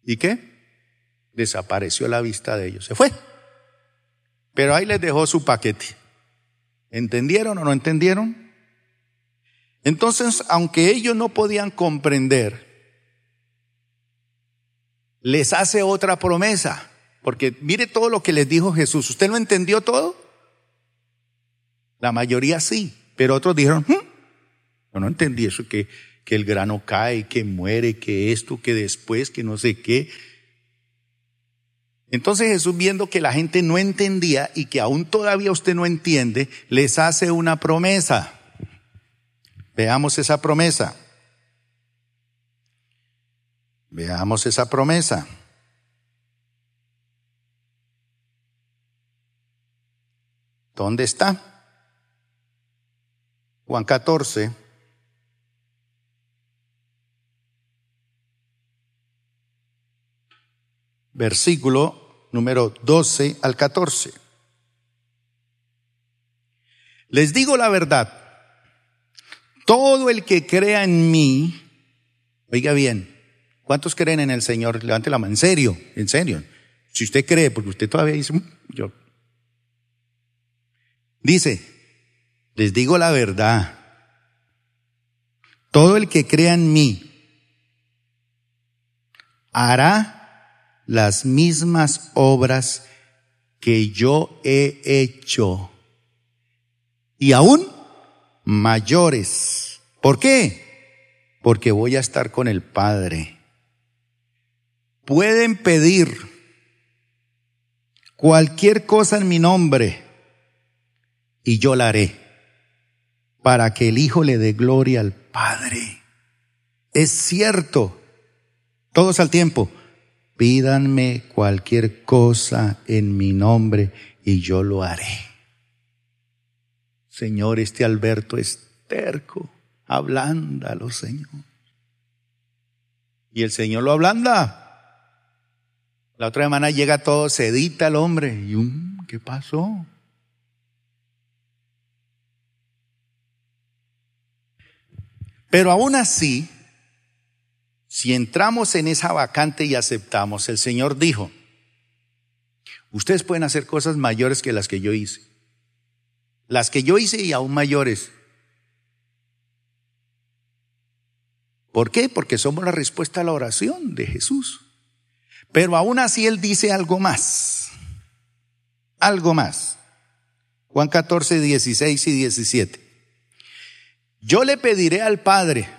¿Y qué? Desapareció la vista de ellos. Se fue. Pero ahí les dejó su paquete. ¿Entendieron o no entendieron? Entonces, aunque ellos no podían comprender, les hace otra promesa. Porque mire todo lo que les dijo Jesús. ¿Usted no entendió todo? La mayoría sí, pero otros dijeron, hmm, yo no entendí eso, que, que el grano cae, que muere, que esto, que después, que no sé qué. Entonces Jesús viendo que la gente no entendía y que aún todavía usted no entiende, les hace una promesa. Veamos esa promesa. Veamos esa promesa. ¿Dónde está? Juan 14. Versículo número 12 al 14. Les digo la verdad todo el que crea en mí, oiga bien, ¿cuántos creen en el Señor? Levante la mano, en serio, en serio. Si usted cree, porque usted todavía dice, mm, yo. Dice, les digo la verdad, todo el que crea en mí hará las mismas obras que yo he hecho. Y aún mayores. ¿Por qué? Porque voy a estar con el Padre. Pueden pedir cualquier cosa en mi nombre y yo la haré para que el Hijo le dé gloria al Padre. Es cierto, todos al tiempo, pídanme cualquier cosa en mi nombre y yo lo haré. Señor, este Alberto es terco, ablándalo, Señor. Y el Señor lo ablanda. La otra semana llega todo, se edita el hombre. ¿Y un, qué pasó? Pero aún así, si entramos en esa vacante y aceptamos, el Señor dijo, ustedes pueden hacer cosas mayores que las que yo hice. Las que yo hice y aún mayores. ¿Por qué? Porque somos la respuesta a la oración de Jesús. Pero aún así Él dice algo más. Algo más. Juan 14, 16 y 17. Yo le pediré al Padre.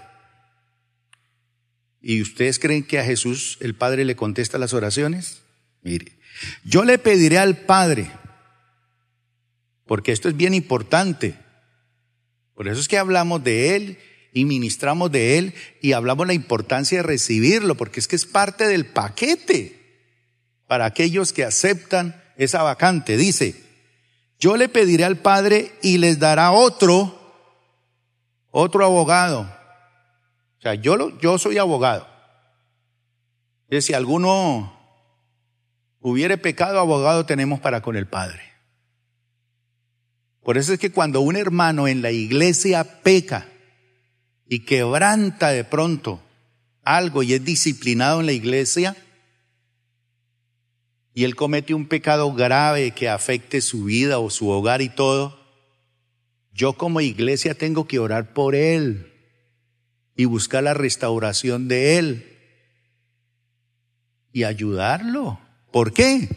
¿Y ustedes creen que a Jesús el Padre le contesta las oraciones? Mire, yo le pediré al Padre, porque esto es bien importante. Por eso es que hablamos de Él y ministramos de Él y hablamos la importancia de recibirlo, porque es que es parte del paquete para aquellos que aceptan esa vacante. Dice, yo le pediré al Padre y les dará otro otro abogado. O sea, yo, yo soy abogado. Es si alguno hubiere pecado, abogado tenemos para con el Padre. Por eso es que cuando un hermano en la iglesia peca y quebranta de pronto algo y es disciplinado en la iglesia, y él comete un pecado grave que afecte su vida o su hogar y todo, yo como iglesia tengo que orar por él y buscar la restauración de él y ayudarlo. ¿Por qué?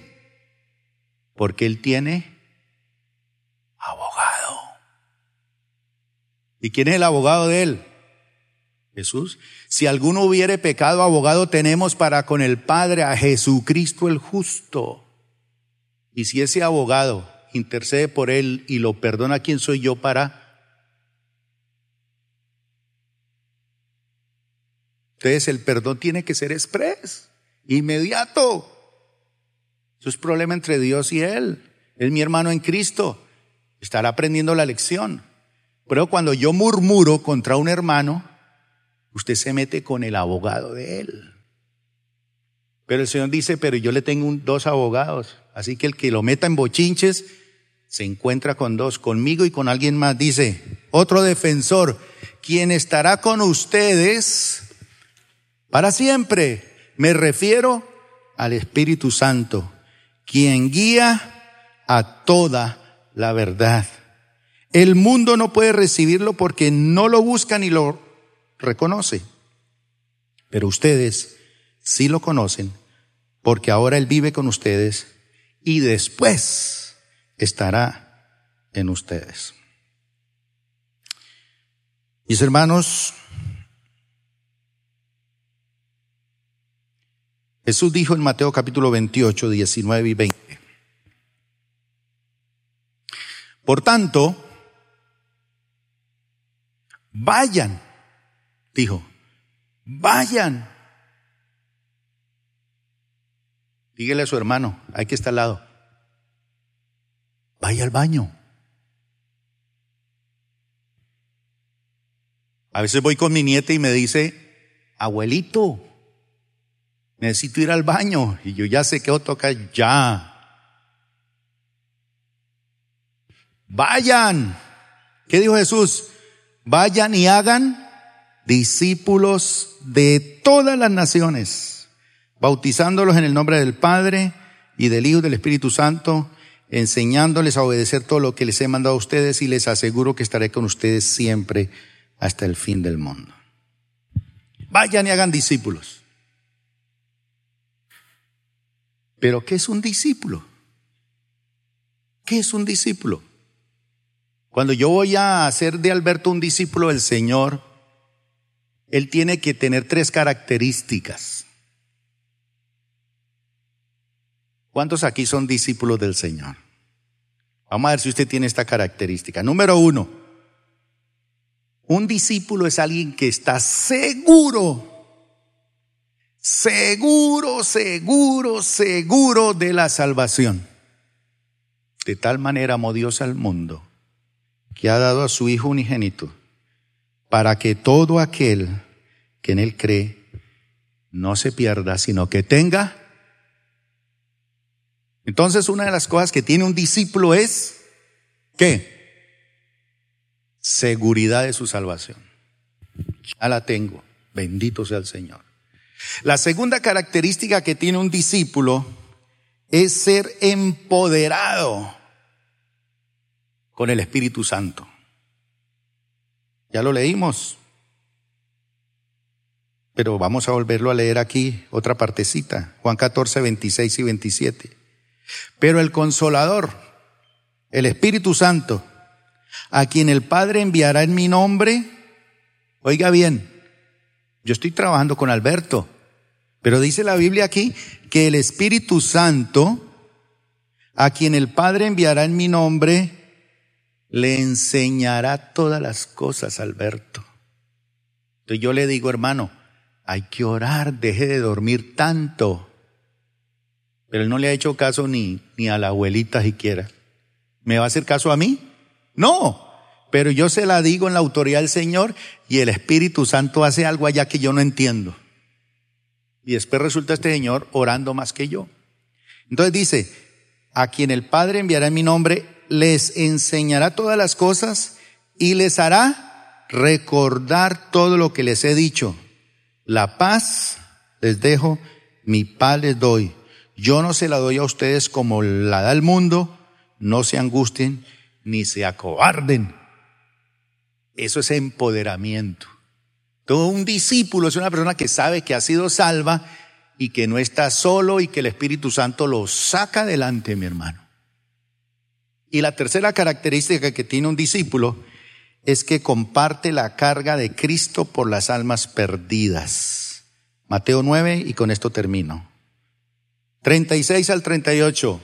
Porque él tiene abogado. ¿Y quién es el abogado de él? Jesús. Si alguno hubiere pecado, abogado tenemos para con el Padre a Jesucristo el justo. Y si ese abogado intercede por él y lo perdona, ¿quién soy yo para? Entonces el perdón tiene que ser express, inmediato. Eso es problema entre Dios y él. Es mi hermano en Cristo. Estará aprendiendo la lección. Pero cuando yo murmuro contra un hermano, usted se mete con el abogado de él. Pero el Señor dice, pero yo le tengo dos abogados. Así que el que lo meta en bochinches, se encuentra con dos, conmigo y con alguien más. Dice, otro defensor, quien estará con ustedes para siempre. Me refiero al Espíritu Santo, quien guía a toda la verdad. El mundo no puede recibirlo porque no lo busca ni lo reconoce. Pero ustedes sí lo conocen porque ahora Él vive con ustedes y después estará en ustedes. Mis hermanos, Jesús dijo en Mateo capítulo 28, 19 y 20. Por tanto, vayan, dijo, vayan. Dígale a su hermano, hay que estar al lado vaya al baño. A veces voy con mi nieta y me dice, abuelito, necesito ir al baño. Y yo ya sé que toca ya. Vayan. ¿Qué dijo Jesús? Vayan y hagan discípulos de todas las naciones, bautizándolos en el nombre del Padre y del Hijo y del Espíritu Santo enseñándoles a obedecer todo lo que les he mandado a ustedes y les aseguro que estaré con ustedes siempre hasta el fin del mundo. Vayan y hagan discípulos. Pero ¿qué es un discípulo? ¿Qué es un discípulo? Cuando yo voy a hacer de Alberto un discípulo del Señor, él tiene que tener tres características. ¿Cuántos aquí son discípulos del Señor? Vamos a ver si usted tiene esta característica. Número uno, un discípulo es alguien que está seguro, seguro, seguro, seguro de la salvación. De tal manera amó Dios al mundo que ha dado a su Hijo unigénito para que todo aquel que en Él cree no se pierda, sino que tenga entonces una de las cosas que tiene un discípulo es, ¿qué? Seguridad de su salvación. Ya la tengo. Bendito sea el Señor. La segunda característica que tiene un discípulo es ser empoderado con el Espíritu Santo. Ya lo leímos, pero vamos a volverlo a leer aquí, otra partecita, Juan 14, 26 y 27. Pero el consolador, el Espíritu Santo, a quien el Padre enviará en mi nombre, oiga bien, yo estoy trabajando con Alberto, pero dice la Biblia aquí que el Espíritu Santo, a quien el Padre enviará en mi nombre, le enseñará todas las cosas, Alberto. Entonces yo le digo, hermano, hay que orar, deje de dormir tanto. Pero él no le ha hecho caso ni, ni a la abuelita siquiera. ¿Me va a hacer caso a mí? No. Pero yo se la digo en la autoridad del Señor y el Espíritu Santo hace algo allá que yo no entiendo. Y después resulta este Señor orando más que yo. Entonces dice, a quien el Padre enviará en mi nombre, les enseñará todas las cosas y les hará recordar todo lo que les he dicho. La paz les dejo, mi paz les doy. Yo no se la doy a ustedes como la da el mundo, no se angustien ni se acobarden. Eso es empoderamiento. Todo un discípulo es una persona que sabe que ha sido salva y que no está solo y que el Espíritu Santo lo saca adelante, mi hermano. Y la tercera característica que tiene un discípulo es que comparte la carga de Cristo por las almas perdidas. Mateo 9 y con esto termino. 36 al 38.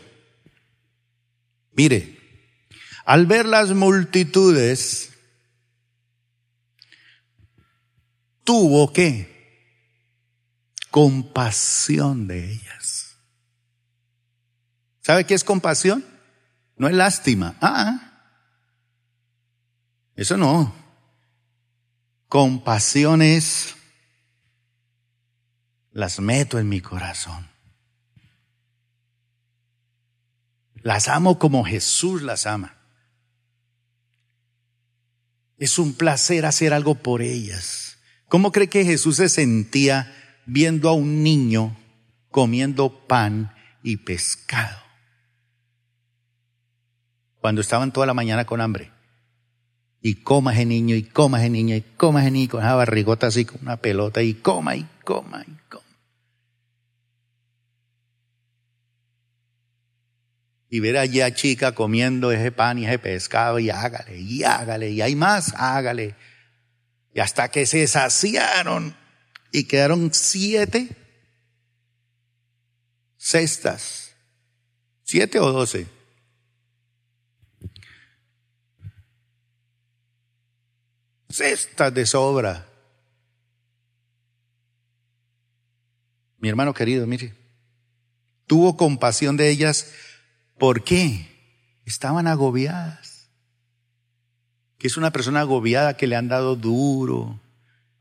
Mire, al ver las multitudes, tuvo que compasión de ellas. ¿Sabe qué es compasión? No es lástima. Ah, eso no. Compasión es, las meto en mi corazón. Las amo como Jesús las ama. Es un placer hacer algo por ellas. ¿Cómo cree que Jesús se sentía viendo a un niño comiendo pan y pescado? Cuando estaban toda la mañana con hambre. Y coma ese niño, y coma ese niño, y coma ese niño, con esa barrigota así, con una pelota, y coma, y coma, y coma. y ver allí a chica comiendo ese pan y ese pescado y hágale, y hágale, y hay más, hágale. Y hasta que se saciaron y quedaron siete cestas, siete o doce. Cestas de sobra. Mi hermano querido, mire, tuvo compasión de ellas ¿Por qué? Estaban agobiadas. Que es una persona agobiada que le han dado duro,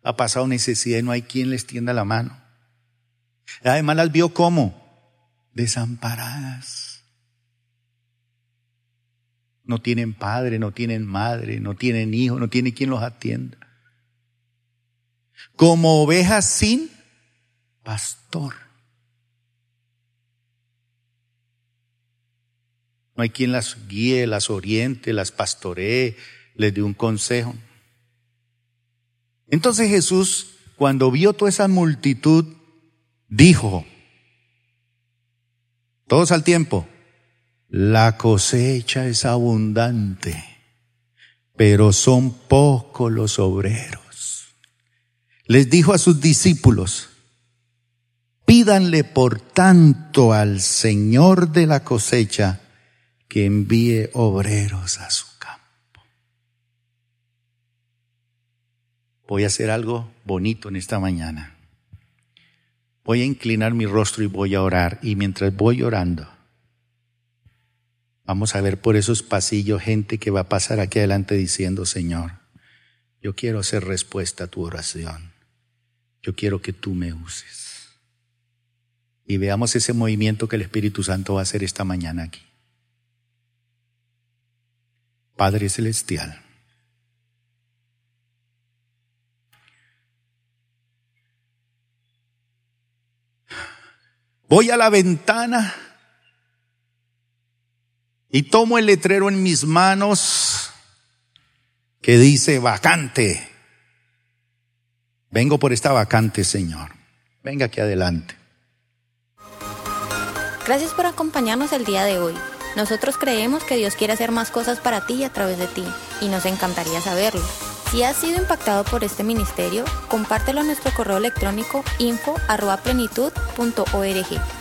ha pasado necesidad y no hay quien les tienda la mano. Además las vio como desamparadas. No tienen padre, no tienen madre, no tienen hijo, no tiene quien los atienda. Como ovejas sin pastor. No hay quien las guíe, las oriente, las pastoree, les dé un consejo. Entonces Jesús, cuando vio toda esa multitud, dijo, todos al tiempo, la cosecha es abundante, pero son pocos los obreros. Les dijo a sus discípulos, pídanle por tanto al Señor de la cosecha que envíe obreros a su campo. Voy a hacer algo bonito en esta mañana. Voy a inclinar mi rostro y voy a orar. Y mientras voy orando, Vamos a ver por esos pasillos gente que va a pasar aquí adelante diciendo, Señor, yo quiero hacer respuesta a tu oración. Yo quiero que tú me uses. Y veamos ese movimiento que el Espíritu Santo va a hacer esta mañana aquí. Padre Celestial. Voy a la ventana y tomo el letrero en mis manos que dice vacante. Vengo por esta vacante, Señor. Venga aquí adelante. Gracias por acompañarnos el día de hoy. Nosotros creemos que Dios quiere hacer más cosas para ti y a través de ti, y nos encantaría saberlo. Si has sido impactado por este ministerio, compártelo en nuestro correo electrónico info.plenitud.org.